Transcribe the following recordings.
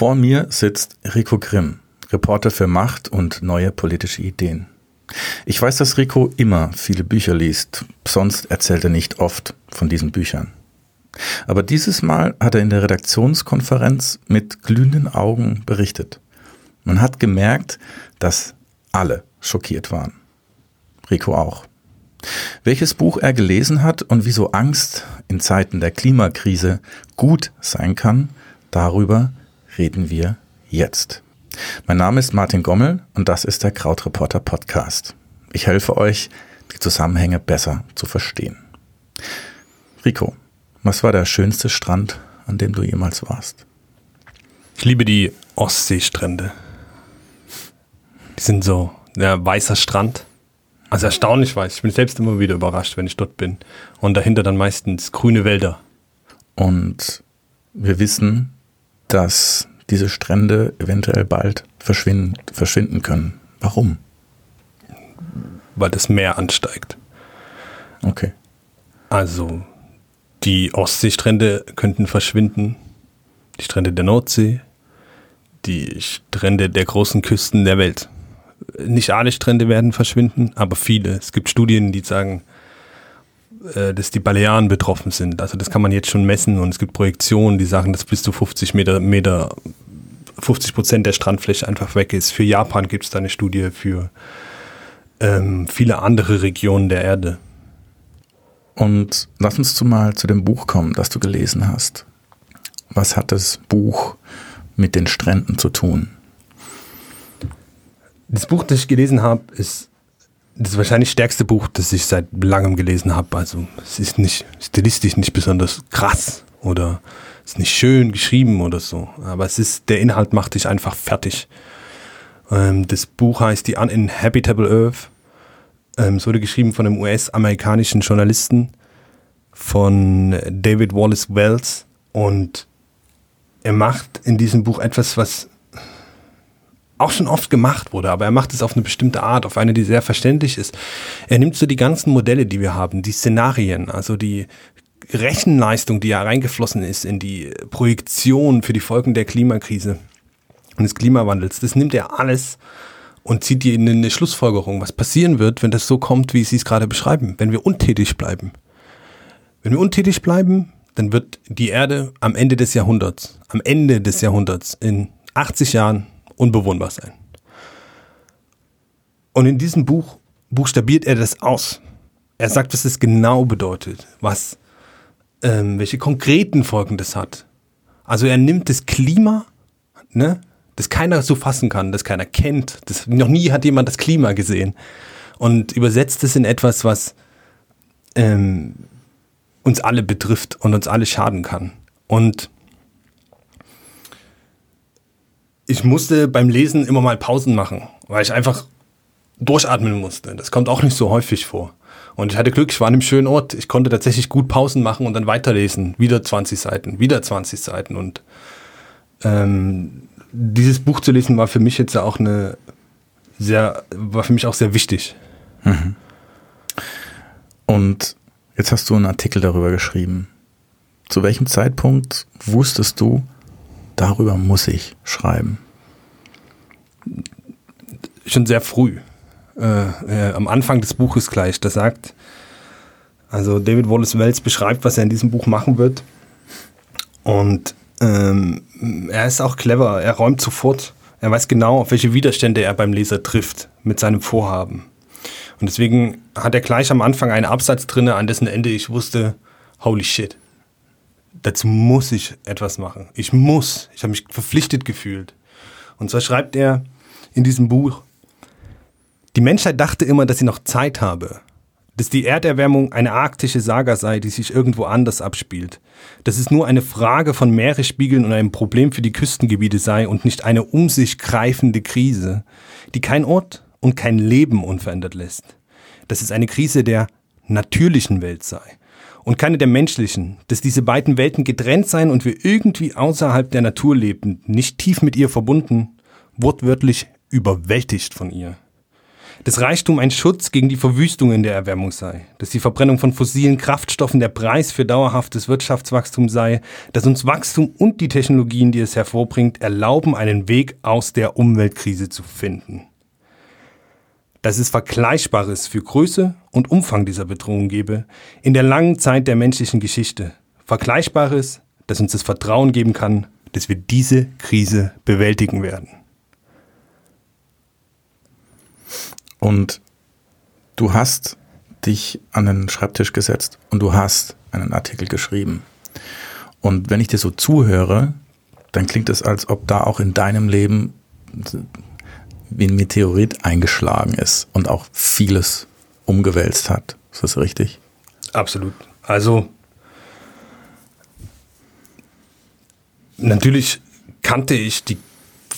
Vor mir sitzt Rico Grimm, Reporter für Macht und neue politische Ideen. Ich weiß, dass Rico immer viele Bücher liest, sonst erzählt er nicht oft von diesen Büchern. Aber dieses Mal hat er in der Redaktionskonferenz mit glühenden Augen berichtet. Man hat gemerkt, dass alle schockiert waren. Rico auch. Welches Buch er gelesen hat und wieso Angst in Zeiten der Klimakrise gut sein kann, darüber reden wir jetzt. Mein Name ist Martin Gommel und das ist der Krautreporter Podcast. Ich helfe euch, die Zusammenhänge besser zu verstehen. Rico, was war der schönste Strand, an dem du jemals warst? Ich liebe die Ostseestrände. Die sind so, der weißer Strand. Also erstaunlich weiß. Ich bin selbst immer wieder überrascht, wenn ich dort bin. Und dahinter dann meistens grüne Wälder. Und wir wissen, dass diese Strände eventuell bald verschwinden, verschwinden können. Warum? Weil das Meer ansteigt. Okay. Also die Ostseestrände könnten verschwinden, die Strände der Nordsee, die Strände der großen Küsten der Welt. Nicht alle Strände werden verschwinden, aber viele. Es gibt Studien, die sagen, äh, dass die Balearen betroffen sind. Also das kann man jetzt schon messen und es gibt Projektionen, die sagen, dass bis zu 50 Meter, Meter 50 Prozent der Strandfläche einfach weg ist. Für Japan gibt es da eine Studie, für ähm, viele andere Regionen der Erde. Und lass uns mal zu dem Buch kommen, das du gelesen hast. Was hat das Buch mit den Stränden zu tun? Das Buch, das ich gelesen habe, ist das wahrscheinlich stärkste Buch, das ich seit langem gelesen habe. Also es ist nicht stilistisch nicht besonders krass oder ist nicht schön geschrieben oder so, aber es ist der Inhalt macht dich einfach fertig. Ähm, das Buch heißt The Uninhabitable Earth. Ähm, es wurde geschrieben von einem US-amerikanischen Journalisten von David Wallace Wells und er macht in diesem Buch etwas, was auch schon oft gemacht wurde, aber er macht es auf eine bestimmte Art, auf eine, die sehr verständlich ist. Er nimmt so die ganzen Modelle, die wir haben, die Szenarien, also die Rechenleistung, die ja reingeflossen ist in die Projektion für die Folgen der Klimakrise und des Klimawandels, das nimmt er alles und zieht die in eine Schlussfolgerung, was passieren wird, wenn das so kommt, wie Sie es gerade beschreiben, wenn wir untätig bleiben. Wenn wir untätig bleiben, dann wird die Erde am Ende des Jahrhunderts, am Ende des Jahrhunderts, in 80 Jahren unbewohnbar sein. Und in diesem Buch buchstabiert er das aus. Er sagt, was es genau bedeutet, was, ähm, welche konkreten Folgen das hat. Also er nimmt das Klima, ne, das keiner so fassen kann, das keiner kennt, das, noch nie hat jemand das Klima gesehen und übersetzt es in etwas, was ähm, uns alle betrifft und uns alle schaden kann. Und ich musste beim Lesen immer mal Pausen machen, weil ich einfach durchatmen musste. Das kommt auch nicht so häufig vor. Und ich hatte Glück, ich war an einem schönen Ort. Ich konnte tatsächlich gut Pausen machen und dann weiterlesen. Wieder 20 Seiten, wieder 20 Seiten. Und ähm, dieses Buch zu lesen war für mich jetzt auch eine sehr, war für mich auch sehr wichtig. Mhm. Und jetzt hast du einen Artikel darüber geschrieben. Zu welchem Zeitpunkt wusstest du, darüber muss ich schreiben? Schon sehr früh. Äh, äh, am Anfang des Buches gleich. Da sagt, also David Wallace Wells beschreibt, was er in diesem Buch machen wird. Und ähm, er ist auch clever. Er räumt sofort. Er weiß genau, auf welche Widerstände er beim Leser trifft mit seinem Vorhaben. Und deswegen hat er gleich am Anfang einen Absatz drin, an dessen Ende ich wusste, holy shit dazu muss ich etwas machen. Ich muss. Ich habe mich verpflichtet gefühlt. Und zwar schreibt er in diesem Buch, die Menschheit dachte immer, dass sie noch Zeit habe, dass die Erderwärmung eine arktische Saga sei, die sich irgendwo anders abspielt, dass es nur eine Frage von Meeresspiegeln und einem Problem für die Küstengebiete sei und nicht eine um sich greifende Krise, die kein Ort und kein Leben unverändert lässt, dass es eine Krise der natürlichen Welt sei und keine der menschlichen, dass diese beiden Welten getrennt seien und wir irgendwie außerhalb der Natur lebten, nicht tief mit ihr verbunden, wortwörtlich überwältigt von ihr. Dass Reichtum ein Schutz gegen die Verwüstungen der Erwärmung sei, dass die Verbrennung von fossilen Kraftstoffen der Preis für dauerhaftes Wirtschaftswachstum sei, dass uns Wachstum und die Technologien, die es hervorbringt, erlauben, einen Weg aus der Umweltkrise zu finden. Dass es Vergleichbares für Größe und Umfang dieser Bedrohung gebe, in der langen Zeit der menschlichen Geschichte. Vergleichbares, das uns das Vertrauen geben kann, dass wir diese Krise bewältigen werden. Und du hast dich an den Schreibtisch gesetzt und du hast einen Artikel geschrieben. Und wenn ich dir so zuhöre, dann klingt es, als ob da auch in deinem Leben wie ein Meteorit eingeschlagen ist und auch vieles umgewälzt hat. Ist das richtig? Absolut. Also natürlich kannte ich die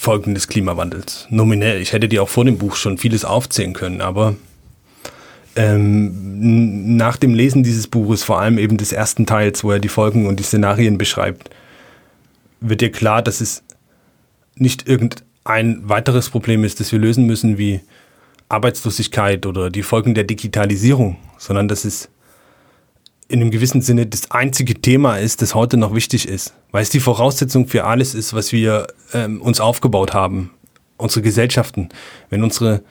Folgen des Klimawandels. Nominell. Ich hätte dir auch vor dem Buch schon vieles aufzählen können, aber ähm, nach dem Lesen dieses Buches, vor allem eben des ersten Teils, wo er die Folgen und die Szenarien beschreibt, wird dir klar, dass es nicht irgendein weiteres Problem ist, das wir lösen müssen, wie Arbeitslosigkeit oder die Folgen der Digitalisierung, sondern dass es in einem gewissen Sinne das einzige Thema ist, das heute noch wichtig ist, weil es die Voraussetzung für alles ist, was wir ähm, uns aufgebaut haben, unsere Gesellschaften. Wenn unsere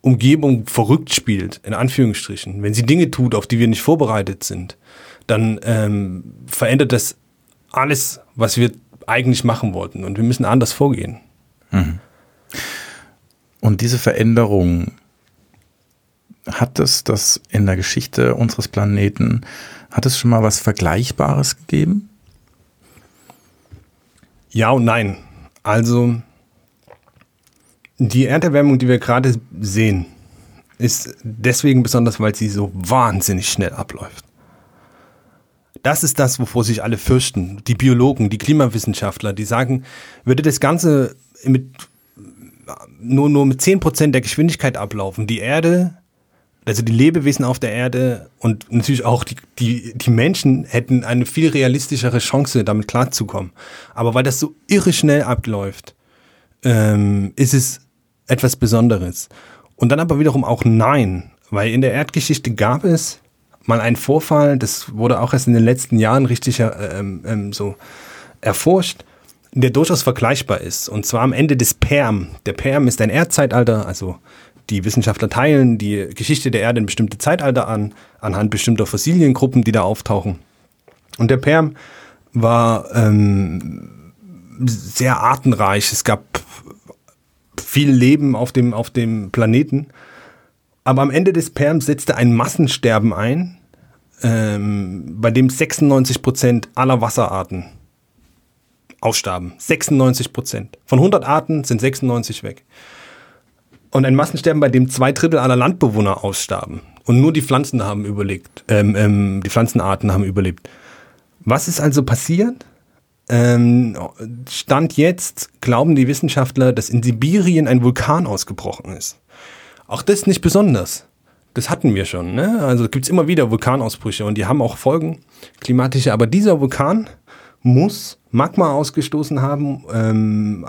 Umgebung verrückt spielt, in Anführungsstrichen, wenn sie Dinge tut, auf die wir nicht vorbereitet sind, dann ähm, verändert das alles, was wir eigentlich machen wollten und wir müssen anders vorgehen. Mhm. Und diese Veränderung hat es das in der Geschichte unseres Planeten, hat es schon mal was Vergleichbares gegeben? Ja und nein. Also die Erderwärmung, die wir gerade sehen, ist deswegen besonders, weil sie so wahnsinnig schnell abläuft. Das ist das, wovor sich alle fürchten. Die Biologen, die Klimawissenschaftler, die sagen, würde das Ganze mit nur, nur mit 10% der Geschwindigkeit ablaufen, die Erde also die Lebewesen auf der Erde und natürlich auch die, die, die Menschen hätten eine viel realistischere Chance, damit klarzukommen. Aber weil das so irre schnell abläuft, ähm, ist es etwas Besonderes. Und dann aber wiederum auch nein, weil in der Erdgeschichte gab es mal einen Vorfall, das wurde auch erst in den letzten Jahren richtig äh, ähm, ähm, so erforscht, der durchaus vergleichbar ist. Und zwar am Ende des Perm. Der Perm ist ein Erdzeitalter, also die Wissenschaftler teilen die Geschichte der Erde in bestimmte Zeitalter an, anhand bestimmter Fossiliengruppen, die da auftauchen. Und der Perm war ähm, sehr artenreich. Es gab viel Leben auf dem, auf dem Planeten. Aber am Ende des Perms setzte ein Massensterben ein, ähm, bei dem 96 Prozent aller Wasserarten ausstarben. 96 Prozent. Von 100 Arten sind 96 weg. Und ein Massensterben, bei dem zwei Drittel aller Landbewohner ausstarben. Und nur die Pflanzen haben überlebt, ähm, ähm, die Pflanzenarten haben überlebt. Was ist also passiert? Ähm, Stand jetzt glauben die Wissenschaftler, dass in Sibirien ein Vulkan ausgebrochen ist. Auch das nicht besonders. Das hatten wir schon. Ne? Also gibt es immer wieder Vulkanausbrüche und die haben auch Folgen, klimatische. Aber dieser Vulkan muss Magma ausgestoßen haben ähm,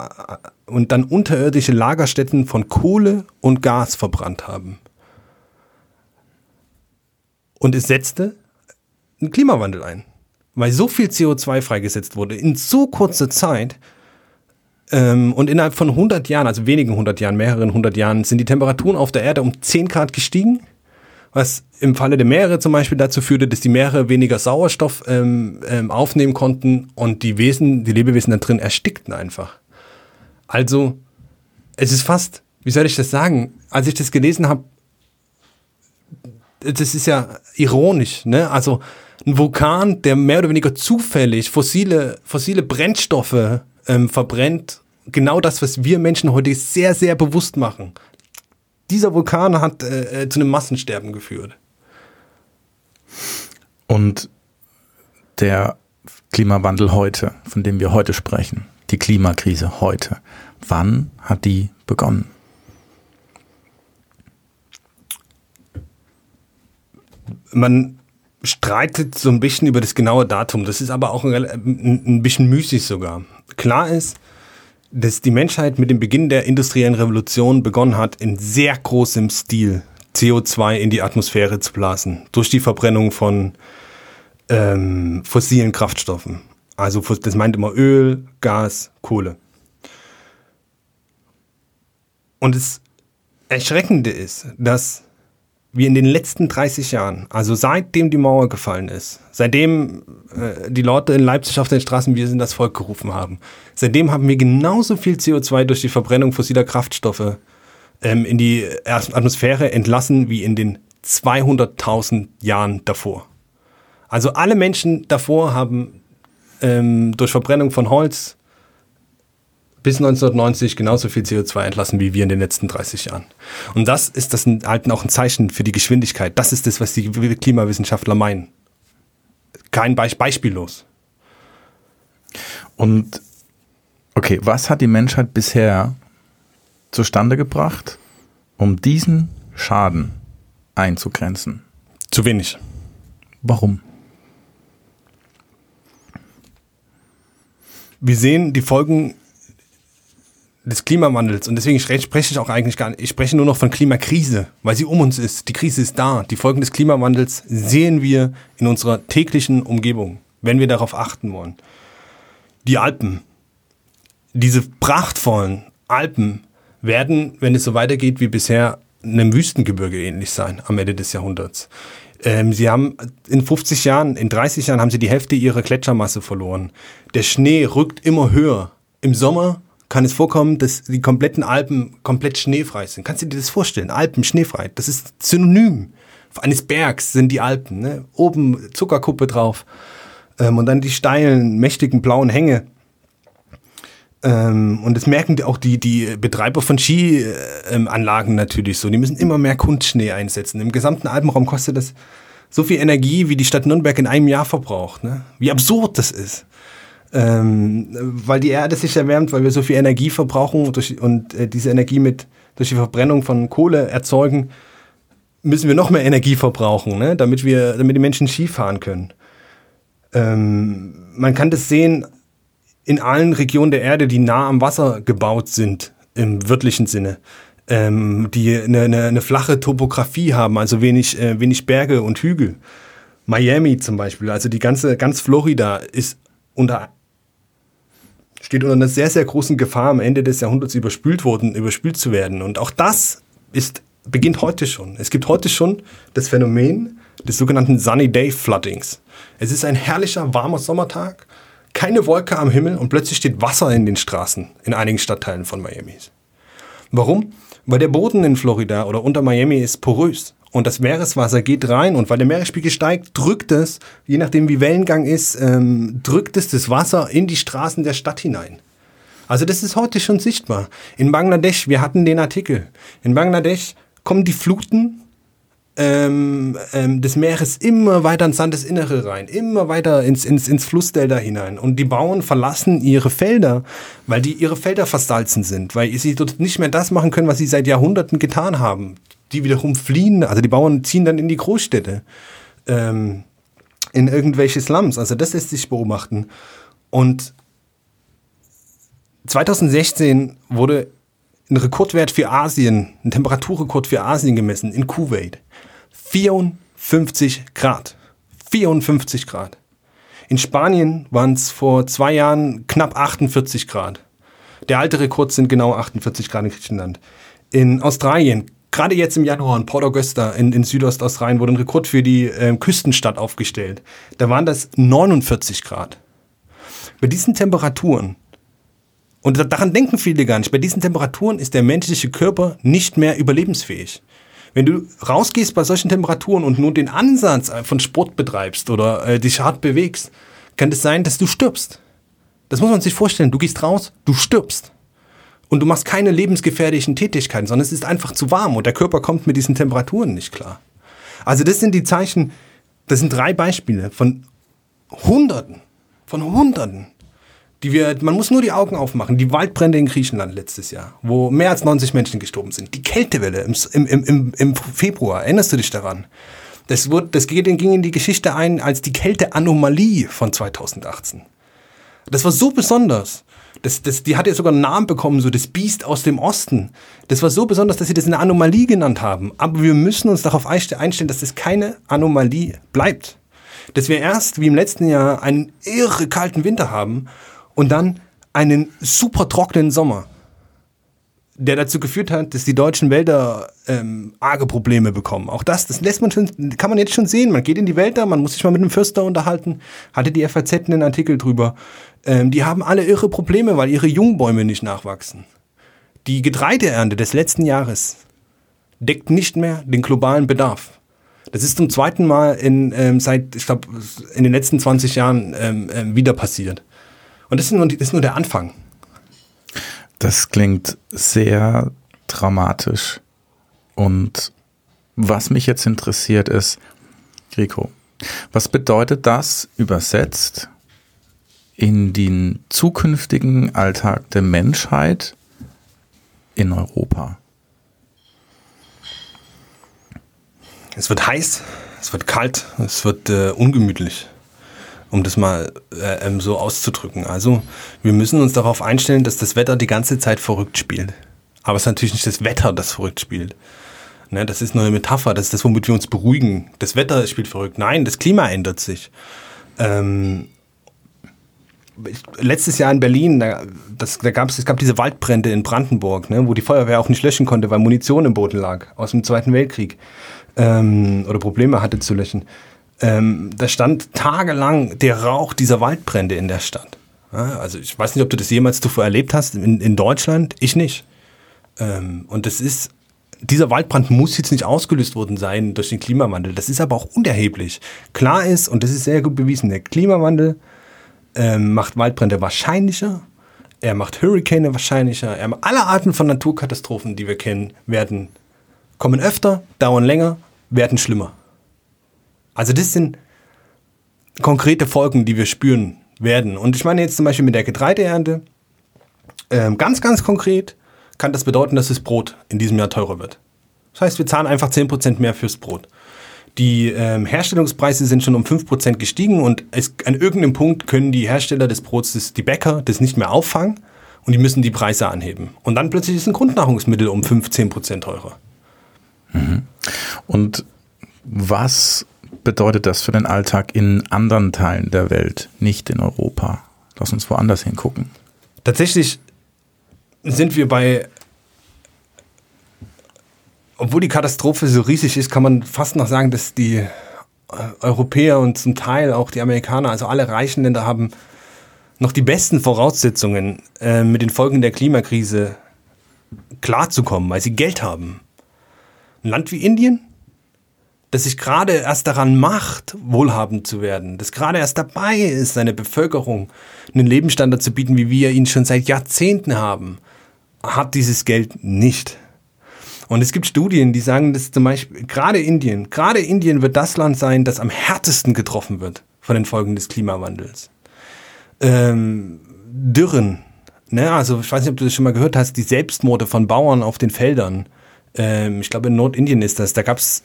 und dann unterirdische Lagerstätten von Kohle und Gas verbrannt haben. Und es setzte einen Klimawandel ein, weil so viel CO2 freigesetzt wurde in so kurzer Zeit. Ähm, und innerhalb von 100 Jahren, also wenigen 100 Jahren, mehreren 100 Jahren, sind die Temperaturen auf der Erde um 10 Grad gestiegen was im Falle der Meere zum Beispiel dazu führte, dass die Meere weniger Sauerstoff ähm, ähm, aufnehmen konnten und die Wesen, die Lebewesen da drin erstickten einfach. Also, es ist fast, wie soll ich das sagen, als ich das gelesen habe, das ist ja ironisch, ne? Also ein Vulkan, der mehr oder weniger zufällig fossile, fossile Brennstoffe ähm, verbrennt, genau das, was wir Menschen heute sehr, sehr bewusst machen dieser Vulkan hat äh, äh, zu einem Massensterben geführt. Und der Klimawandel heute, von dem wir heute sprechen, die Klimakrise heute, wann hat die begonnen? Man streitet so ein bisschen über das genaue Datum. Das ist aber auch ein, ein bisschen müßig sogar. Klar ist, dass die Menschheit mit dem Beginn der industriellen Revolution begonnen hat, in sehr großem Stil CO2 in die Atmosphäre zu blasen. Durch die Verbrennung von ähm, fossilen Kraftstoffen. Also das meint immer Öl, Gas, Kohle. Und das Erschreckende ist, dass wir in den letzten 30 Jahren, also seitdem die Mauer gefallen ist, seitdem äh, die Leute in Leipzig auf den Straßen Wir sind das Volk gerufen haben, seitdem haben wir genauso viel CO2 durch die Verbrennung fossiler Kraftstoffe ähm, in die Atmosphäre entlassen wie in den 200.000 Jahren davor. Also alle Menschen davor haben ähm, durch Verbrennung von Holz bis 1990 genauso viel CO2 entlassen wie wir in den letzten 30 Jahren. Und das ist das halt auch ein Zeichen für die Geschwindigkeit. Das ist das, was die Klimawissenschaftler meinen. Kein Be beispiellos. Und okay, was hat die Menschheit bisher zustande gebracht, um diesen Schaden einzugrenzen? Zu wenig. Warum? Wir sehen die Folgen des Klimawandels und deswegen spreche ich auch eigentlich gar nicht, ich spreche nur noch von Klimakrise, weil sie um uns ist. Die Krise ist da. Die Folgen des Klimawandels sehen wir in unserer täglichen Umgebung, wenn wir darauf achten wollen. Die Alpen, diese prachtvollen Alpen werden, wenn es so weitergeht wie bisher, einem Wüstengebirge ähnlich sein am Ende des Jahrhunderts. Ähm, sie haben in 50 Jahren, in 30 Jahren haben sie die Hälfte ihrer Gletschermasse verloren. Der Schnee rückt immer höher. Im Sommer kann es vorkommen, dass die kompletten Alpen komplett schneefrei sind. Kannst du dir das vorstellen? Alpen schneefrei. Das ist Synonym eines Bergs sind die Alpen. Ne? Oben Zuckerkuppe drauf ähm, und dann die steilen, mächtigen blauen Hänge. Ähm, und das merken auch die, die Betreiber von Skianlagen natürlich so. Die müssen immer mehr Kunstschnee einsetzen. Im gesamten Alpenraum kostet das so viel Energie, wie die Stadt Nürnberg in einem Jahr verbraucht. Ne? Wie absurd das ist. Ähm, weil die Erde sich erwärmt, weil wir so viel Energie verbrauchen und, durch, und äh, diese Energie mit durch die Verbrennung von Kohle erzeugen, müssen wir noch mehr Energie verbrauchen, ne? damit wir, damit die Menschen Ski fahren können. Ähm, man kann das sehen in allen Regionen der Erde, die nah am Wasser gebaut sind, im wörtlichen Sinne, ähm, die eine, eine, eine, flache Topografie haben, also wenig, äh, wenig Berge und Hügel. Miami zum Beispiel, also die ganze, ganz Florida ist unter steht unter einer sehr, sehr großen Gefahr, am Ende des Jahrhunderts überspült worden, überspült zu werden. Und auch das ist, beginnt heute schon. Es gibt heute schon das Phänomen des sogenannten Sunny Day Floodings. Es ist ein herrlicher, warmer Sommertag keine Wolke am Himmel und plötzlich steht Wasser in den Straßen in einigen Stadtteilen von Miami. Warum? Weil der Boden in Florida oder unter Miami ist porös und das Meereswasser geht rein und weil der Meeresspiegel steigt, drückt es, je nachdem wie Wellengang ist, ähm, drückt es das Wasser in die Straßen der Stadt hinein. Also das ist heute schon sichtbar. In Bangladesch, wir hatten den Artikel, in Bangladesch kommen die Fluten ähm, ähm, des Meeres immer weiter ins Landesinnere rein, immer weiter ins, ins, ins Flussdelta hinein. Und die Bauern verlassen ihre Felder, weil die ihre Felder versalzen sind, weil sie dort nicht mehr das machen können, was sie seit Jahrhunderten getan haben. Die wiederum fliehen, also die Bauern ziehen dann in die Großstädte, ähm, in irgendwelche Slums. Also das lässt sich beobachten. Und 2016 wurde ein Rekordwert für Asien, ein Temperaturrekord für Asien gemessen in Kuwait. 54 Grad. 54 Grad. In Spanien waren es vor zwei Jahren knapp 48 Grad. Der alte Rekord sind genau 48 Grad in Griechenland. In Australien, gerade jetzt im Januar in Port Augusta in, in Südostaustralien wurde ein Rekord für die äh, Küstenstadt aufgestellt. Da waren das 49 Grad. Bei diesen Temperaturen, und daran denken viele gar nicht, bei diesen Temperaturen ist der menschliche Körper nicht mehr überlebensfähig. Wenn du rausgehst bei solchen Temperaturen und nur den Ansatz von Sport betreibst oder äh, dich hart bewegst, kann es das sein, dass du stirbst. Das muss man sich vorstellen. Du gehst raus, du stirbst. Und du machst keine lebensgefährlichen Tätigkeiten, sondern es ist einfach zu warm und der Körper kommt mit diesen Temperaturen nicht klar. Also das sind die Zeichen, das sind drei Beispiele von Hunderten, von Hunderten die wir, man muss nur die Augen aufmachen. Die Waldbrände in Griechenland letztes Jahr, wo mehr als 90 Menschen gestorben sind. Die Kältewelle im, im, im, im Februar, erinnerst du dich daran? Das, wurde, das ging in die Geschichte ein als die Kälteanomalie von 2018. Das war so besonders, Das, das, die hat ja sogar einen Namen bekommen, so das Biest aus dem Osten. Das war so besonders, dass sie das eine Anomalie genannt haben. Aber wir müssen uns darauf einstellen, dass das keine Anomalie bleibt. Dass wir erst, wie im letzten Jahr, einen irre kalten Winter haben und dann einen super trockenen Sommer der dazu geführt hat, dass die deutschen Wälder ähm, arge Probleme bekommen. Auch das, das lässt man schon, kann man jetzt schon sehen. Man geht in die Wälder, man muss sich mal mit einem Fürster unterhalten. Hatte die FAZ einen Artikel drüber. Ähm, die haben alle irre Probleme, weil ihre Jungbäume nicht nachwachsen. Die Getreideernte des letzten Jahres deckt nicht mehr den globalen Bedarf. Das ist zum zweiten Mal in, ähm, seit, ich glaube, in den letzten 20 Jahren ähm, ähm, wieder passiert. Und das ist, nur, das ist nur der Anfang. Das klingt sehr dramatisch. Und was mich jetzt interessiert ist, Rico, was bedeutet das übersetzt in den zukünftigen Alltag der Menschheit in Europa? Es wird heiß, es wird kalt, es wird äh, ungemütlich um das mal äh, ähm, so auszudrücken. Also wir müssen uns darauf einstellen, dass das Wetter die ganze Zeit verrückt spielt. Aber es ist natürlich nicht das Wetter, das verrückt spielt. Ne, das ist nur eine Metapher, das ist das, womit wir uns beruhigen. Das Wetter spielt verrückt. Nein, das Klima ändert sich. Ähm, letztes Jahr in Berlin, da, das, da gab's, es gab diese Waldbrände in Brandenburg, ne, wo die Feuerwehr auch nicht löschen konnte, weil Munition im Boden lag aus dem Zweiten Weltkrieg ähm, oder Probleme hatte zu löschen ähm, da stand tagelang der Rauch dieser Waldbrände in der Stadt. Ja, also ich weiß nicht, ob du das jemals zuvor erlebt hast in, in Deutschland, ich nicht. Ähm, und das ist, dieser Waldbrand muss jetzt nicht ausgelöst worden sein durch den Klimawandel. Das ist aber auch unerheblich. Klar ist, und das ist sehr gut bewiesen, der Klimawandel ähm, macht Waldbrände wahrscheinlicher, er macht Hurrikane wahrscheinlicher, er alle Arten von Naturkatastrophen, die wir kennen, werden kommen öfter, dauern länger, werden schlimmer. Also das sind konkrete Folgen, die wir spüren werden. Und ich meine jetzt zum Beispiel mit der Getreideernte, ähm, ganz, ganz konkret kann das bedeuten, dass das Brot in diesem Jahr teurer wird. Das heißt, wir zahlen einfach 10% mehr fürs Brot. Die ähm, Herstellungspreise sind schon um 5% gestiegen und es, an irgendeinem Punkt können die Hersteller des Brots, das, die Bäcker, das nicht mehr auffangen und die müssen die Preise anheben. Und dann plötzlich ist ein Grundnahrungsmittel um 15% teurer. Mhm. Und was bedeutet das für den Alltag in anderen Teilen der Welt, nicht in Europa? Lass uns woanders hingucken. Tatsächlich sind wir bei, obwohl die Katastrophe so riesig ist, kann man fast noch sagen, dass die äh, Europäer und zum Teil auch die Amerikaner, also alle reichen Länder haben noch die besten Voraussetzungen, äh, mit den Folgen der Klimakrise klarzukommen, weil sie Geld haben. Ein Land wie Indien das sich gerade erst daran macht, wohlhabend zu werden, das gerade erst dabei ist, seine Bevölkerung einen Lebensstandard zu bieten, wie wir ihn schon seit Jahrzehnten haben, hat dieses Geld nicht. Und es gibt Studien, die sagen, dass zum Beispiel gerade Indien, gerade Indien wird das Land sein, das am härtesten getroffen wird von den Folgen des Klimawandels. Ähm, Dürren, ne, also ich weiß nicht, ob du das schon mal gehört hast, die Selbstmorde von Bauern auf den Feldern. Ähm, ich glaube, in Nordindien ist das. Da gab es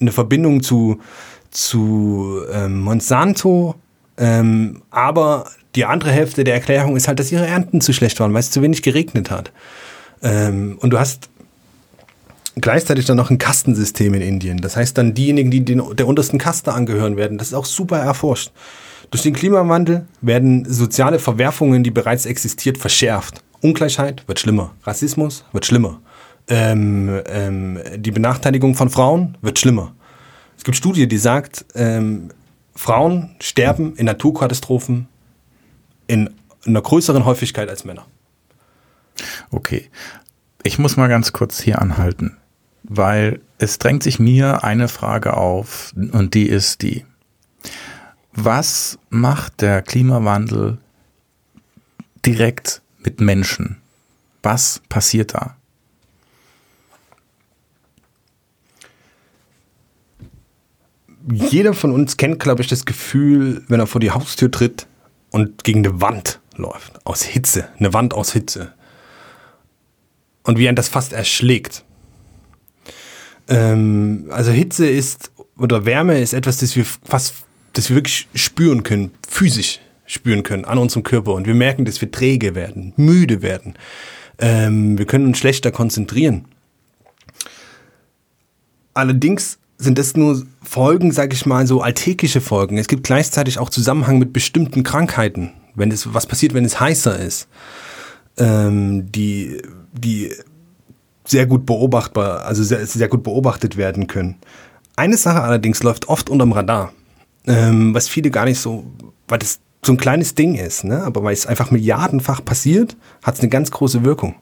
eine Verbindung zu, zu ähm, Monsanto, ähm, aber die andere Hälfte der Erklärung ist halt, dass ihre Ernten zu schlecht waren, weil es zu wenig geregnet hat. Ähm, und du hast gleichzeitig dann noch ein Kastensystem in Indien. Das heißt dann diejenigen, die den, der untersten Kaste angehören werden, das ist auch super erforscht. Durch den Klimawandel werden soziale Verwerfungen, die bereits existiert, verschärft. Ungleichheit wird schlimmer. Rassismus wird schlimmer ähm, ähm, die Benachteiligung von Frauen wird schlimmer. Es gibt Studie, die sagt, ähm, Frauen sterben in Naturkatastrophen in einer größeren Häufigkeit als Männer. Okay. Ich muss mal ganz kurz hier anhalten, weil es drängt sich mir eine Frage auf und die ist die. Was macht der Klimawandel direkt mit Menschen? Was passiert da? jeder von uns kennt, glaube ich, das Gefühl, wenn er vor die Haustür tritt und gegen eine Wand läuft. Aus Hitze. Eine Wand aus Hitze. Und wie ein das fast erschlägt. Ähm, also Hitze ist, oder Wärme ist etwas, das wir fast, das wir wirklich spüren können, physisch. spüren können an unserem Körper und wir merken, dass wir träge werden, müde werden. Ähm, wir können uns schlechter konzentrieren. Allerdings sind das nur Folgen, sage ich mal, so alltägliche Folgen. Es gibt gleichzeitig auch Zusammenhang mit bestimmten Krankheiten, wenn es was passiert, wenn es heißer ist, ähm, die die sehr gut beobachtbar, also sehr, sehr gut beobachtet werden können. Eine Sache allerdings läuft oft unterm Radar, ähm, was viele gar nicht so, weil das so ein kleines Ding ist, ne? aber weil es einfach milliardenfach passiert, hat es eine ganz große Wirkung.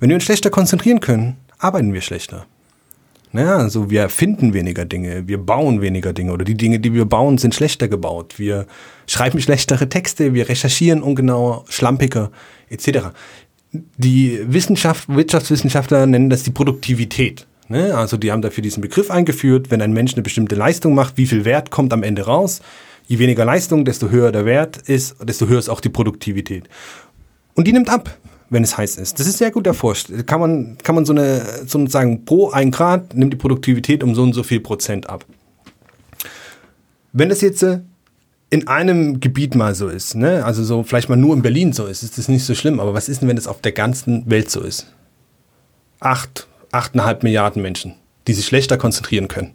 Wenn wir uns schlechter konzentrieren können, arbeiten wir schlechter. Naja, also wir erfinden weniger Dinge, wir bauen weniger Dinge oder die Dinge, die wir bauen, sind schlechter gebaut. Wir schreiben schlechtere Texte, wir recherchieren ungenauer, schlampiger etc. Die Wissenschaft, Wirtschaftswissenschaftler nennen das die Produktivität. Ne? Also die haben dafür diesen Begriff eingeführt, wenn ein Mensch eine bestimmte Leistung macht, wie viel Wert kommt am Ende raus. Je weniger Leistung, desto höher der Wert ist, desto höher ist auch die Produktivität. Und die nimmt ab wenn es heiß ist. Das ist sehr gut erforscht. Kann man, kann man so eine, sozusagen pro ein Grad nimmt die Produktivität um so und so viel Prozent ab. Wenn das jetzt äh, in einem Gebiet mal so ist, ne, also so vielleicht mal nur in Berlin so ist, ist das nicht so schlimm. Aber was ist denn, wenn das auf der ganzen Welt so ist? Acht, achteinhalb Milliarden Menschen, die sich schlechter konzentrieren können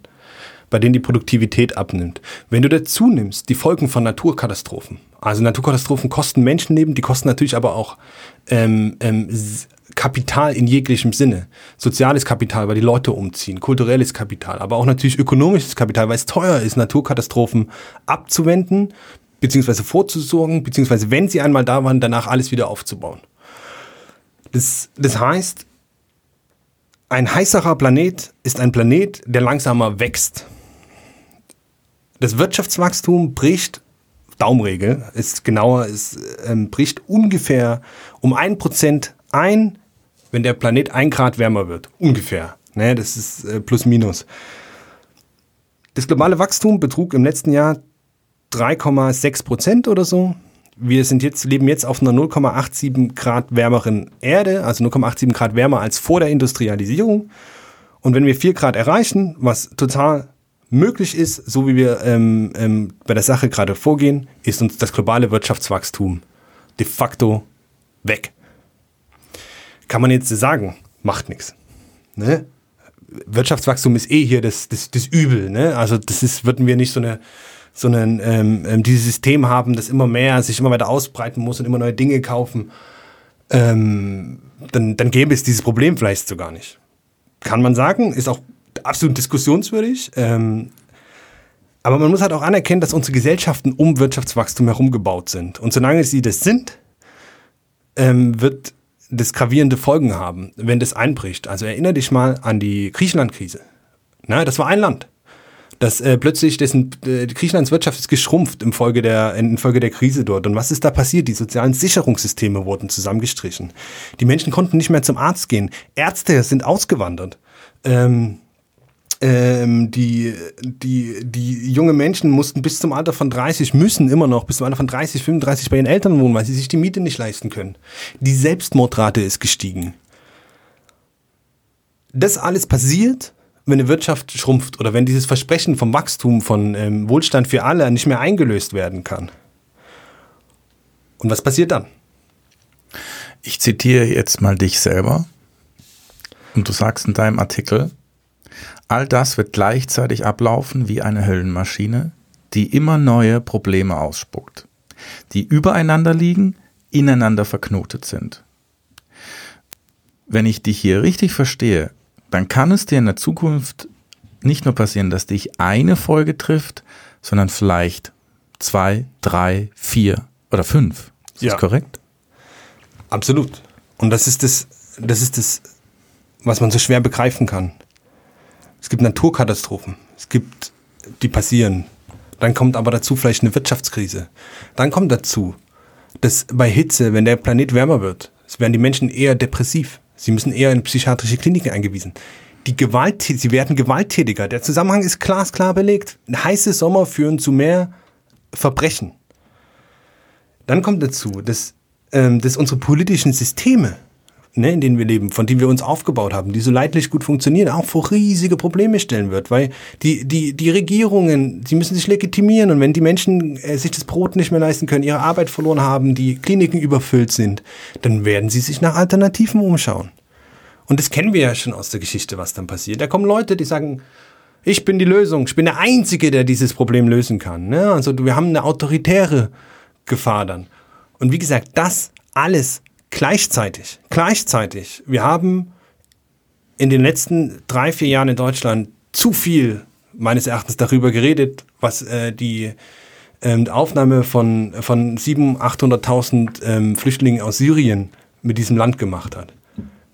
bei denen die Produktivität abnimmt. Wenn du dazu nimmst, die Folgen von Naturkatastrophen, also Naturkatastrophen kosten Menschenleben, die kosten natürlich aber auch ähm, ähm, Kapital in jeglichem Sinne. Soziales Kapital, weil die Leute umziehen, kulturelles Kapital, aber auch natürlich ökonomisches Kapital, weil es teuer ist, Naturkatastrophen abzuwenden, beziehungsweise vorzusorgen, beziehungsweise wenn sie einmal da waren, danach alles wieder aufzubauen. Das, das heißt, ein heißerer Planet ist ein Planet, der langsamer wächst das Wirtschaftswachstum bricht, Daumenregel ist genauer, es ähm, bricht ungefähr um ein Prozent ein, wenn der Planet ein Grad wärmer wird. Ungefähr. Ne, das ist äh, plus minus. Das globale Wachstum betrug im letzten Jahr 3,6 Prozent oder so. Wir sind jetzt, leben jetzt auf einer 0,87 Grad wärmeren Erde, also 0,87 Grad wärmer als vor der Industrialisierung. Und wenn wir 4 Grad erreichen, was total möglich ist, so wie wir ähm, ähm, bei der Sache gerade vorgehen, ist uns das globale Wirtschaftswachstum de facto weg. Kann man jetzt sagen, macht nichts. Ne? Wirtschaftswachstum ist eh hier das, das, das Übel. Ne? Also das ist, würden wir nicht so eine so ein ähm, ähm, dieses System haben, das immer mehr sich immer weiter ausbreiten muss und immer neue Dinge kaufen, ähm, dann, dann gäbe es dieses Problem vielleicht so gar nicht. Kann man sagen, ist auch absolut diskussionswürdig. Ähm, aber man muss halt auch anerkennen, dass unsere Gesellschaften um Wirtschaftswachstum herum gebaut sind. Und solange sie das sind, ähm, wird das gravierende Folgen haben, wenn das einbricht. Also erinnere dich mal an die Griechenland-Krise. Na, das war ein Land. Das äh, plötzlich dessen äh, Griechenlands Wirtschaft ist geschrumpft infolge der infolge der Krise dort. Und was ist da passiert? Die sozialen Sicherungssysteme wurden zusammengestrichen. Die Menschen konnten nicht mehr zum Arzt gehen. Ärzte sind ausgewandert. Ähm, ähm, die, die, die junge Menschen mussten bis zum Alter von 30, müssen immer noch bis zum Alter von 30, 35 bei ihren Eltern wohnen, weil sie sich die Miete nicht leisten können. Die Selbstmordrate ist gestiegen. Das alles passiert, wenn eine Wirtschaft schrumpft oder wenn dieses Versprechen vom Wachstum, von ähm, Wohlstand für alle nicht mehr eingelöst werden kann. Und was passiert dann? Ich zitiere jetzt mal dich selber. Und du sagst in deinem Artikel, All das wird gleichzeitig ablaufen wie eine Höllenmaschine, die immer neue Probleme ausspuckt, die übereinander liegen, ineinander verknotet sind. Wenn ich dich hier richtig verstehe, dann kann es dir in der Zukunft nicht nur passieren, dass dich eine Folge trifft, sondern vielleicht zwei, drei, vier oder fünf. Ist ja. das korrekt? Absolut. Und das ist das, das ist das, was man so schwer begreifen kann. Es gibt Naturkatastrophen. Es gibt, die passieren. Dann kommt aber dazu vielleicht eine Wirtschaftskrise. Dann kommt dazu, dass bei Hitze, wenn der Planet wärmer wird, werden die Menschen eher depressiv. Sie müssen eher in psychiatrische Kliniken eingewiesen. Die Gewalt, sie werden gewalttätiger. Der Zusammenhang ist glasklar belegt. Heiße Sommer führen zu mehr Verbrechen. Dann kommt dazu, dass, ähm, dass unsere politischen Systeme ne, in denen wir leben, von denen wir uns aufgebaut haben, die so leidlich gut funktionieren, auch vor riesige Probleme stellen wird, weil die, die, die Regierungen, sie müssen sich legitimieren und wenn die Menschen äh, sich das Brot nicht mehr leisten können, ihre Arbeit verloren haben, die Kliniken überfüllt sind, dann werden sie sich nach Alternativen umschauen. Und das kennen wir ja schon aus der Geschichte, was dann passiert. Da kommen Leute, die sagen, ich bin die Lösung, ich bin der Einzige, der dieses Problem lösen kann. Ne? Also wir haben eine autoritäre Gefahr dann. Und wie gesagt, das alles gleichzeitig, gleichzeitig. Wir haben in den letzten drei, vier Jahren in Deutschland zu viel meines Erachtens darüber geredet, was äh, die ähm, Aufnahme von, von 700.000, 800.000 ähm, Flüchtlingen aus Syrien mit diesem Land gemacht hat.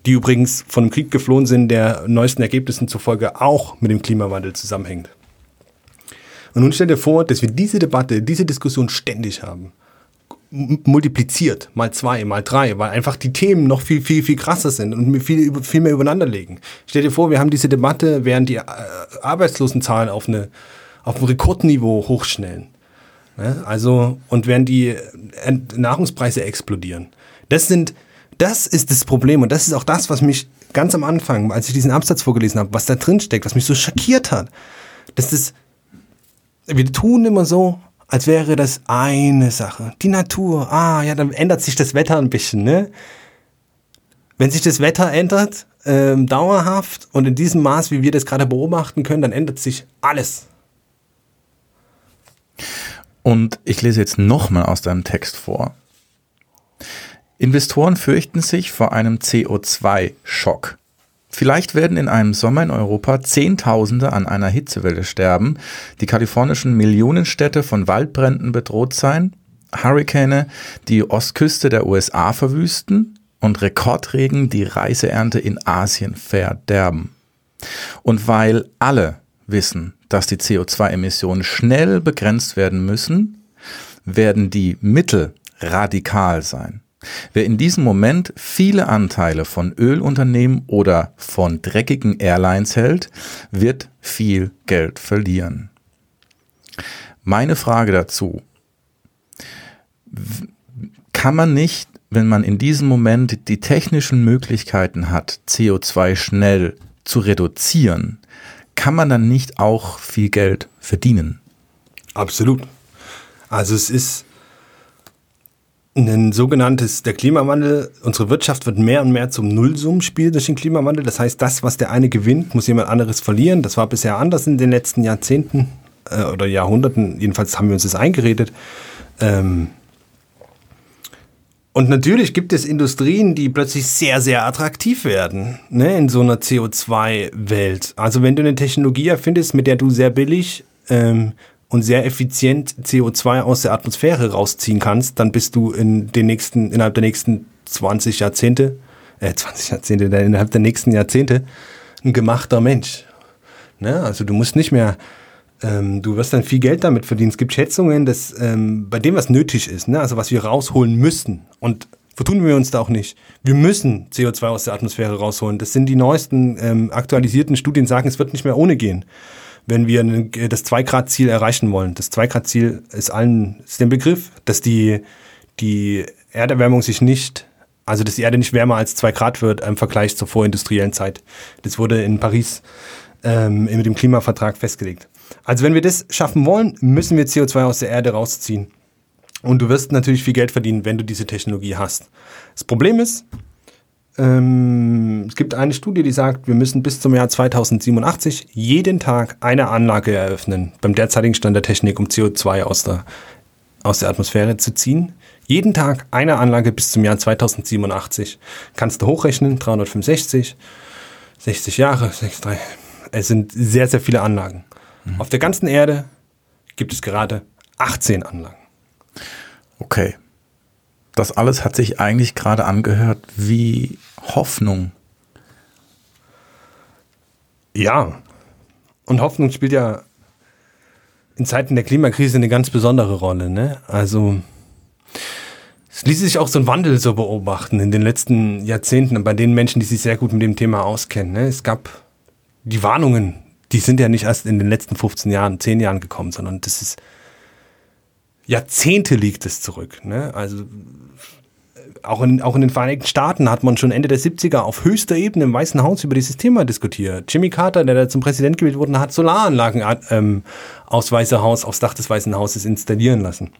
Die übrigens von einem Krieg geflohen sind, der neuesten Ergebnissen zufolge auch mit dem Klimawandel zusammenhängt. Und nun stell dir vor, dass wir diese Debatte, diese Diskussion ständig haben multipliziert, mal zwei, mal drei, weil einfach die Themen noch viel, viel, viel krasser sind und viel, viel mehr übereinander liegen. Stell dir vor, wir haben diese Debatte, während die äh, Arbeitslosenzahlen auf, eine, auf ein Rekordniveau hochschnellen. Also, und während die äh, Nahrungspreise explodieren. Das sind, das ist das Problem und das ist auch das, was mich ganz am Anfang, als ich diesen Absatz vorgelesen habe, was da drin steckt, was mich so schockiert hat. Das ist, wir tun immer so, als wäre das eine Sache. Die Natur, ah ja, dann ändert sich das Wetter ein bisschen, ne? Wenn sich das Wetter ändert, ähm, dauerhaft und in diesem Maß, wie wir das gerade beobachten können, dann ändert sich alles. Und ich lese jetzt nochmal aus deinem Text vor. Investoren fürchten sich vor einem CO2-Schock. Vielleicht werden in einem Sommer in Europa Zehntausende an einer Hitzewelle sterben, die kalifornischen Millionenstädte von Waldbränden bedroht sein, Hurrikane die Ostküste der USA verwüsten und Rekordregen die Reiseernte in Asien verderben. Und weil alle wissen, dass die CO2-Emissionen schnell begrenzt werden müssen, werden die Mittel radikal sein. Wer in diesem Moment viele Anteile von Ölunternehmen oder von dreckigen Airlines hält, wird viel Geld verlieren. Meine Frage dazu, kann man nicht, wenn man in diesem Moment die technischen Möglichkeiten hat, CO2 schnell zu reduzieren, kann man dann nicht auch viel Geld verdienen? Absolut. Also es ist ein sogenanntes, der Klimawandel, unsere Wirtschaft wird mehr und mehr zum Nullsummenspiel durch den Klimawandel. Das heißt, das, was der eine gewinnt, muss jemand anderes verlieren. Das war bisher anders in den letzten Jahrzehnten äh, oder Jahrhunderten. Jedenfalls haben wir uns das eingeredet. Ähm und natürlich gibt es Industrien, die plötzlich sehr, sehr attraktiv werden ne, in so einer CO2-Welt. Also wenn du eine Technologie erfindest, mit der du sehr billig ähm, und sehr effizient CO2 aus der Atmosphäre rausziehen kannst, dann bist du in den nächsten, innerhalb der nächsten 20 Jahrzehnte, äh, 20 Jahrzehnte, innerhalb der nächsten Jahrzehnte ein gemachter Mensch. Ne? Also du musst nicht mehr, ähm, du wirst dann viel Geld damit verdienen. Es gibt Schätzungen, dass ähm, bei dem, was nötig ist, ne? also was wir rausholen müssen und vertun wir uns da auch nicht. Wir müssen CO2 aus der Atmosphäre rausholen. Das sind die neuesten ähm, aktualisierten Studien, sagen, es wird nicht mehr ohne gehen wenn wir das 2-Grad-Ziel erreichen wollen. Das 2-Grad-Ziel ist allen, ist der Begriff, dass die, die Erderwärmung sich nicht, also dass die Erde nicht wärmer als 2 Grad wird im Vergleich zur vorindustriellen Zeit. Das wurde in Paris ähm, mit dem Klimavertrag festgelegt. Also wenn wir das schaffen wollen, müssen wir CO2 aus der Erde rausziehen. Und du wirst natürlich viel Geld verdienen, wenn du diese Technologie hast. Das Problem ist, ähm, es gibt eine Studie, die sagt, wir müssen bis zum Jahr 2087 jeden Tag eine Anlage eröffnen, beim derzeitigen Stand der Technik, um CO2 aus der, aus der Atmosphäre zu ziehen. Jeden Tag eine Anlage bis zum Jahr 2087. Kannst du hochrechnen, 365, 60 Jahre, 63. Es sind sehr, sehr viele Anlagen. Mhm. Auf der ganzen Erde gibt es gerade 18 Anlagen. Okay das alles hat sich eigentlich gerade angehört wie Hoffnung. Ja. Und Hoffnung spielt ja in Zeiten der Klimakrise eine ganz besondere Rolle. Ne? Also es ließ sich auch so ein Wandel so beobachten in den letzten Jahrzehnten bei den Menschen, die sich sehr gut mit dem Thema auskennen. Ne? Es gab die Warnungen, die sind ja nicht erst in den letzten 15 Jahren, 10 Jahren gekommen, sondern das ist Jahrzehnte liegt es zurück. Ne? Also auch, in, auch in den Vereinigten Staaten hat man schon Ende der 70er auf höchster Ebene im Weißen Haus über dieses Thema diskutiert. Jimmy Carter, der da zum Präsident gewählt wurde, hat Solaranlagen ähm, aufs Weiße Haus, aufs Dach des Weißen Hauses installieren lassen.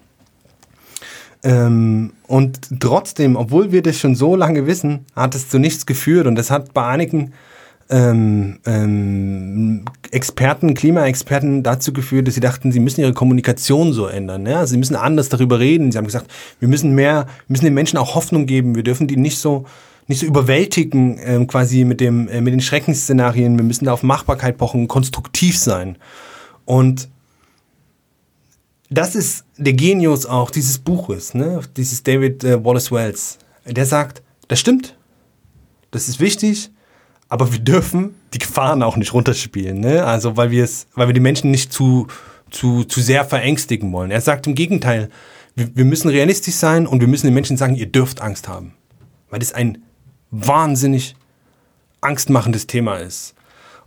Ähm, und trotzdem, obwohl wir das schon so lange wissen, hat es zu nichts geführt und das hat bei einigen ähm, ähm, Experten, Klimaexperten dazu geführt, dass sie dachten, sie müssen ihre Kommunikation so ändern. Ja? Sie müssen anders darüber reden. Sie haben gesagt, wir müssen mehr, wir müssen den Menschen auch Hoffnung geben. Wir dürfen die nicht so nicht so überwältigen ähm, quasi mit dem äh, mit den Schreckensszenarien. Wir müssen da auf Machbarkeit pochen, konstruktiv sein. Und das ist der Genius auch dieses Buches, ne? dieses David äh, Wallace Wells. Der sagt, das stimmt, das ist wichtig, aber wir dürfen die Gefahren auch nicht runterspielen, ne? Also weil wir es, weil wir die Menschen nicht zu, zu, zu sehr verängstigen wollen. Er sagt im Gegenteil, wir, wir müssen realistisch sein und wir müssen den Menschen sagen, ihr dürft Angst haben. Weil das ein wahnsinnig angstmachendes Thema ist.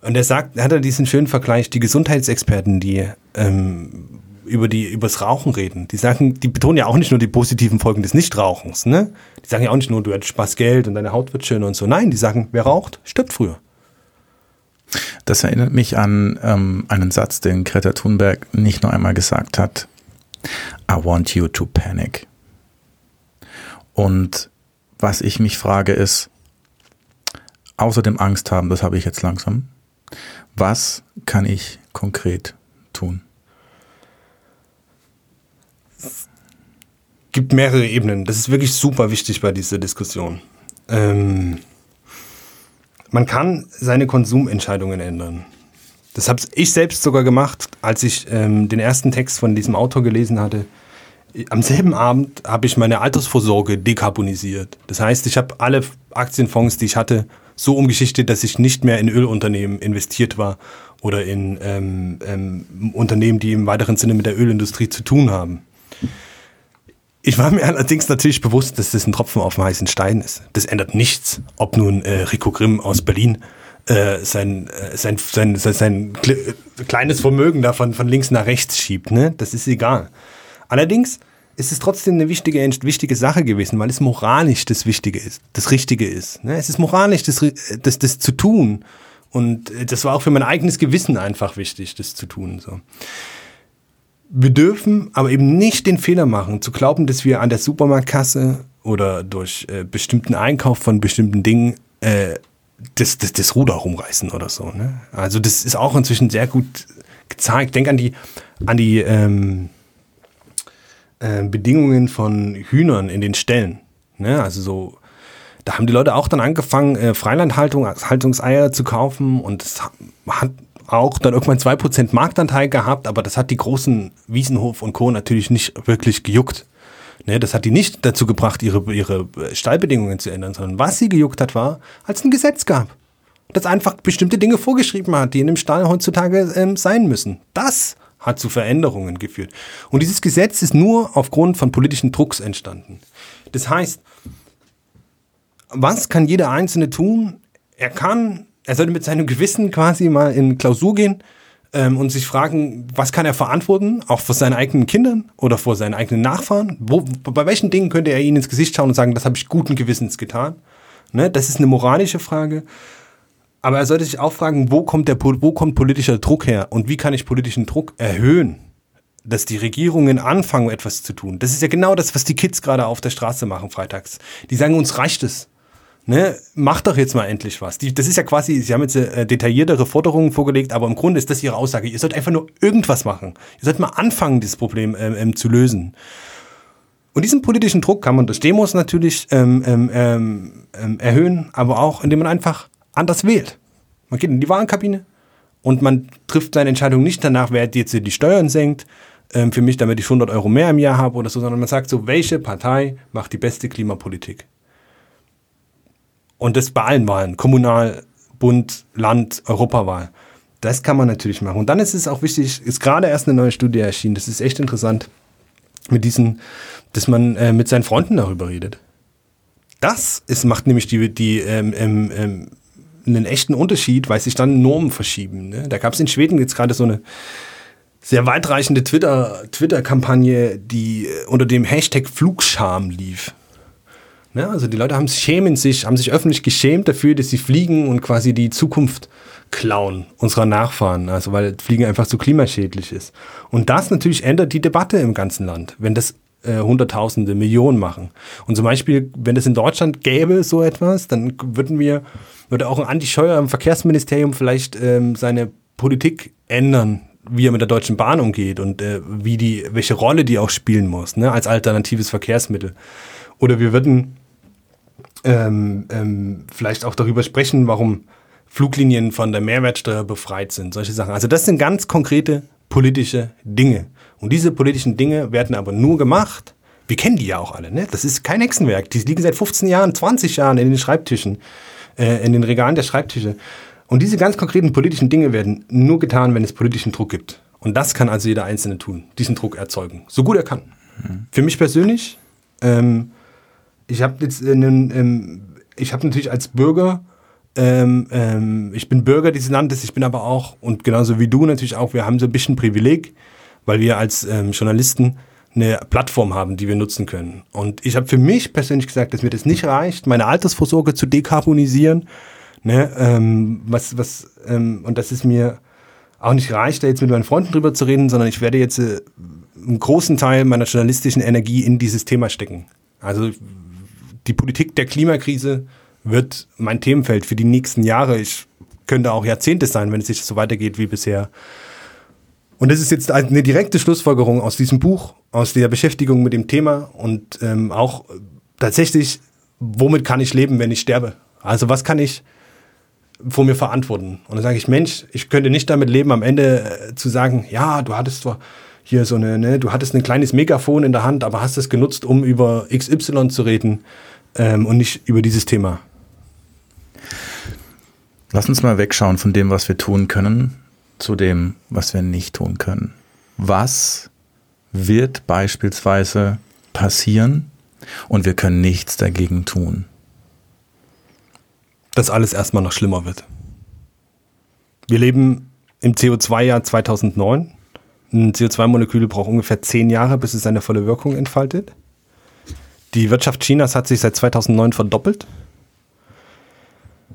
Und er sagt, er hat er diesen schönen Vergleich, die Gesundheitsexperten, die ähm, über die übers Rauchen reden. Die sagen, die betonen ja auch nicht nur die positiven Folgen des Nichtrauchens, ne? Die sagen ja auch nicht nur, du hättest Spaß Geld und deine Haut wird schön und so. Nein, die sagen, wer raucht, stirbt früher. Das erinnert mich an ähm, einen Satz, den Greta Thunberg nicht nur einmal gesagt hat. I want you to panic. Und was ich mich frage ist, außer dem Angst haben, das habe ich jetzt langsam, was kann ich konkret tun? Gibt mehrere Ebenen. Das ist wirklich super wichtig bei dieser Diskussion. Ähm, man kann seine Konsumentscheidungen ändern. Das habe ich selbst sogar gemacht, als ich ähm, den ersten Text von diesem Autor gelesen hatte. Am selben Abend habe ich meine Altersvorsorge dekarbonisiert. Das heißt, ich habe alle Aktienfonds, die ich hatte, so umgeschichtet, dass ich nicht mehr in Ölunternehmen investiert war oder in ähm, ähm, Unternehmen, die im weiteren Sinne mit der Ölindustrie zu tun haben. Ich war mir allerdings natürlich bewusst, dass das ein Tropfen auf dem heißen Stein ist. Das ändert nichts, ob nun äh, Rico Grimm aus Berlin äh, sein, äh, sein, sein, sein, sein kleines Vermögen da von, von links nach rechts schiebt. Ne? Das ist egal. Allerdings ist es trotzdem eine wichtige, wichtige Sache gewesen, weil es moralisch das Wichtige ist, das Richtige ist. Ne? Es ist moralisch das, das, das zu tun. Und äh, das war auch für mein eigenes Gewissen einfach wichtig, das zu tun. So. Wir dürfen aber eben nicht den Fehler machen, zu glauben, dass wir an der Supermarktkasse oder durch äh, bestimmten Einkauf von bestimmten Dingen äh, das, das, das Ruder rumreißen oder so. Ne? Also das ist auch inzwischen sehr gut gezeigt. Denk an die, an die ähm, äh, Bedingungen von Hühnern in den Ställen. Ne? Also so, da haben die Leute auch dann angefangen, äh, Freilandhaltungseier zu kaufen und es hat auch dann irgendwann 2% Marktanteil gehabt, aber das hat die großen Wiesenhof und Co. natürlich nicht wirklich gejuckt. Ne, das hat die nicht dazu gebracht, ihre, ihre Stallbedingungen zu ändern, sondern was sie gejuckt hat, war, als es ein Gesetz gab. Das einfach bestimmte Dinge vorgeschrieben hat, die in dem Stall heutzutage ähm, sein müssen. Das hat zu Veränderungen geführt. Und dieses Gesetz ist nur aufgrund von politischen Drucks entstanden. Das heißt, was kann jeder Einzelne tun? Er kann er sollte mit seinem Gewissen quasi mal in Klausur gehen ähm, und sich fragen, was kann er verantworten, auch vor seinen eigenen Kindern oder vor seinen eigenen Nachfahren? Wo, bei welchen Dingen könnte er ihnen ins Gesicht schauen und sagen, das habe ich guten Gewissens getan? Ne? Das ist eine moralische Frage. Aber er sollte sich auch fragen, wo kommt, der, wo kommt politischer Druck her und wie kann ich politischen Druck erhöhen? dass die Regierungen anfangen, etwas zu tun. Das ist ja genau das, was die Kids gerade auf der Straße machen freitags. Die sagen, uns reicht es ne, mach doch jetzt mal endlich was. Die, das ist ja quasi, Sie haben jetzt äh, detailliertere Forderungen vorgelegt, aber im Grunde ist das Ihre Aussage. Ihr sollt einfach nur irgendwas machen. Ihr sollt mal anfangen, dieses Problem ähm, ähm, zu lösen. Und diesen politischen Druck kann man durch Demos natürlich ähm, ähm, ähm, ähm, erhöhen, aber auch, indem man einfach anders wählt. Man geht in die Wahlenkabine und man trifft seine Entscheidung nicht danach, wer jetzt die Steuern senkt, ähm, für mich, damit ich 100 Euro mehr im Jahr habe oder so, sondern man sagt so, welche Partei macht die beste Klimapolitik? Und das bei allen Wahlen, Kommunal, Bund, Land, Europawahl. Das kann man natürlich machen. Und dann ist es auch wichtig, ist gerade erst eine neue Studie erschienen, das ist echt interessant, mit diesen, dass man äh, mit seinen Freunden darüber redet. Das ist, macht nämlich die, die ähm, ähm, ähm, einen echten Unterschied, weil sich dann Normen verschieben. Ne? Da gab es in Schweden jetzt gerade so eine sehr weitreichende Twitter, Twitter-Kampagne, die äh, unter dem Hashtag Flugscham lief. Ne? Also die Leute haben schämen sich, haben sich öffentlich geschämt dafür, dass sie fliegen und quasi die Zukunft klauen unserer Nachfahren, also weil Fliegen einfach so klimaschädlich ist. Und das natürlich ändert die Debatte im ganzen Land, wenn das äh, Hunderttausende, Millionen machen. Und zum Beispiel, wenn es in Deutschland gäbe so etwas, dann würden wir, würde auch ein Andi Scheuer im Verkehrsministerium vielleicht ähm, seine Politik ändern, wie er mit der Deutschen Bahn umgeht und äh, wie die, welche Rolle die auch spielen muss, ne, als alternatives Verkehrsmittel. Oder wir würden ähm, ähm, vielleicht auch darüber sprechen, warum Fluglinien von der Mehrwertsteuer befreit sind, solche Sachen. Also das sind ganz konkrete politische Dinge. Und diese politischen Dinge werden aber nur gemacht, wir kennen die ja auch alle, ne? Das ist kein Hexenwerk. Die liegen seit 15 Jahren, 20 Jahren in den Schreibtischen, äh, in den Regalen der Schreibtische. Und diese ganz konkreten politischen Dinge werden nur getan, wenn es politischen Druck gibt. Und das kann also jeder Einzelne tun, diesen Druck erzeugen, so gut er kann. Mhm. Für mich persönlich, ähm, ich habe jetzt einen, ähm, ich habe natürlich als Bürger, ähm, ähm, ich bin Bürger dieses Landes, ich bin aber auch, und genauso wie du natürlich auch, wir haben so ein bisschen Privileg, weil wir als ähm, Journalisten eine Plattform haben, die wir nutzen können. Und ich habe für mich persönlich gesagt, dass mir das nicht reicht, meine Altersvorsorge zu dekarbonisieren. Ne, ähm, was, was, ähm, und das ist mir auch nicht reicht, da jetzt mit meinen Freunden drüber zu reden, sondern ich werde jetzt äh, einen großen Teil meiner journalistischen Energie in dieses Thema stecken. Also die Politik der Klimakrise wird mein Themenfeld für die nächsten Jahre. Ich könnte auch Jahrzehnte sein, wenn es sich so weitergeht wie bisher. Und das ist jetzt eine direkte Schlussfolgerung aus diesem Buch, aus der Beschäftigung mit dem Thema und ähm, auch tatsächlich, womit kann ich leben, wenn ich sterbe? Also was kann ich vor mir verantworten? Und dann sage ich, Mensch, ich könnte nicht damit leben, am Ende äh, zu sagen, ja, du hattest zwar hier so eine, ne, du hattest ein kleines Megafon in der Hand, aber hast es genutzt, um über XY zu reden ähm, und nicht über dieses Thema. Lass uns mal wegschauen von dem, was wir tun können, zu dem, was wir nicht tun können. Was wird beispielsweise passieren und wir können nichts dagegen tun? Dass alles erstmal noch schlimmer wird. Wir leben im CO2-Jahr 2009. Ein CO2-Molekül braucht ungefähr zehn Jahre, bis es seine volle Wirkung entfaltet. Die Wirtschaft Chinas hat sich seit 2009 verdoppelt.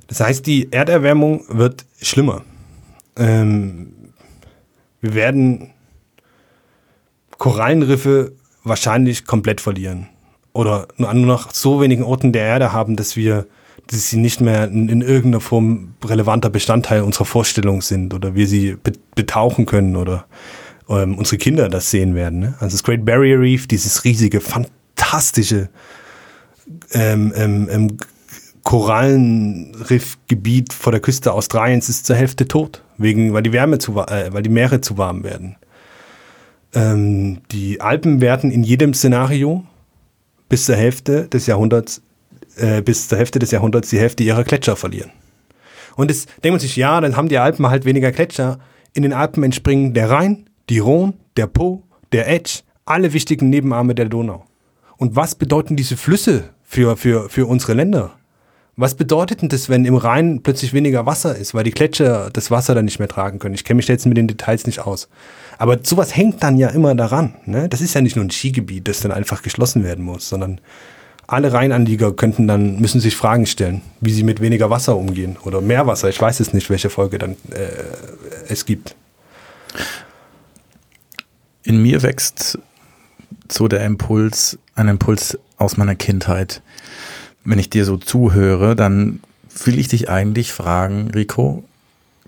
Das heißt, die Erderwärmung wird schlimmer. Ähm, wir werden Korallenriffe wahrscheinlich komplett verlieren. Oder nur noch so wenigen Orten der Erde haben, dass wir, dass sie nicht mehr in, in irgendeiner Form relevanter Bestandteil unserer Vorstellung sind oder wir sie betauchen können oder ähm, unsere Kinder das sehen werden. Ne? Also das Great Barrier Reef, dieses riesige, fantastische ähm, ähm, ähm Korallenriffgebiet vor der Küste Australiens ist zur Hälfte tot, wegen, weil die Wärme zu, äh, weil die Meere zu warm werden. Ähm, die Alpen werden in jedem Szenario bis zur Hälfte des Jahrhunderts, äh, bis zur Hälfte des Jahrhunderts die Hälfte ihrer Gletscher verlieren. Und es denkt man sich, ja, dann haben die Alpen halt weniger Gletscher. In den Alpen entspringen der Rhein, die Rhone, der Po, der Etsch, alle wichtigen Nebenarme der Donau. Und was bedeuten diese Flüsse für, für, für unsere Länder? Was bedeutet denn das, wenn im Rhein plötzlich weniger Wasser ist, weil die Gletscher das Wasser dann nicht mehr tragen können? Ich kenne mich jetzt mit den Details nicht aus. Aber sowas hängt dann ja immer daran. Ne? Das ist ja nicht nur ein Skigebiet, das dann einfach geschlossen werden muss, sondern alle Rheinanlieger könnten dann, müssen sich Fragen stellen, wie sie mit weniger Wasser umgehen oder mehr Wasser. Ich weiß es nicht, welche Folge dann äh, es gibt. In mir wächst so der Impuls, ein Impuls aus meiner Kindheit wenn ich dir so zuhöre, dann will ich dich eigentlich fragen, Rico,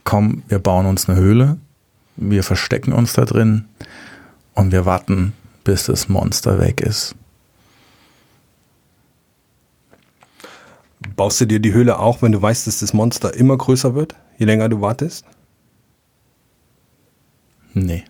komm, wir bauen uns eine Höhle, wir verstecken uns da drin und wir warten, bis das Monster weg ist. Baust du dir die Höhle auch, wenn du weißt, dass das Monster immer größer wird, je länger du wartest? Nee.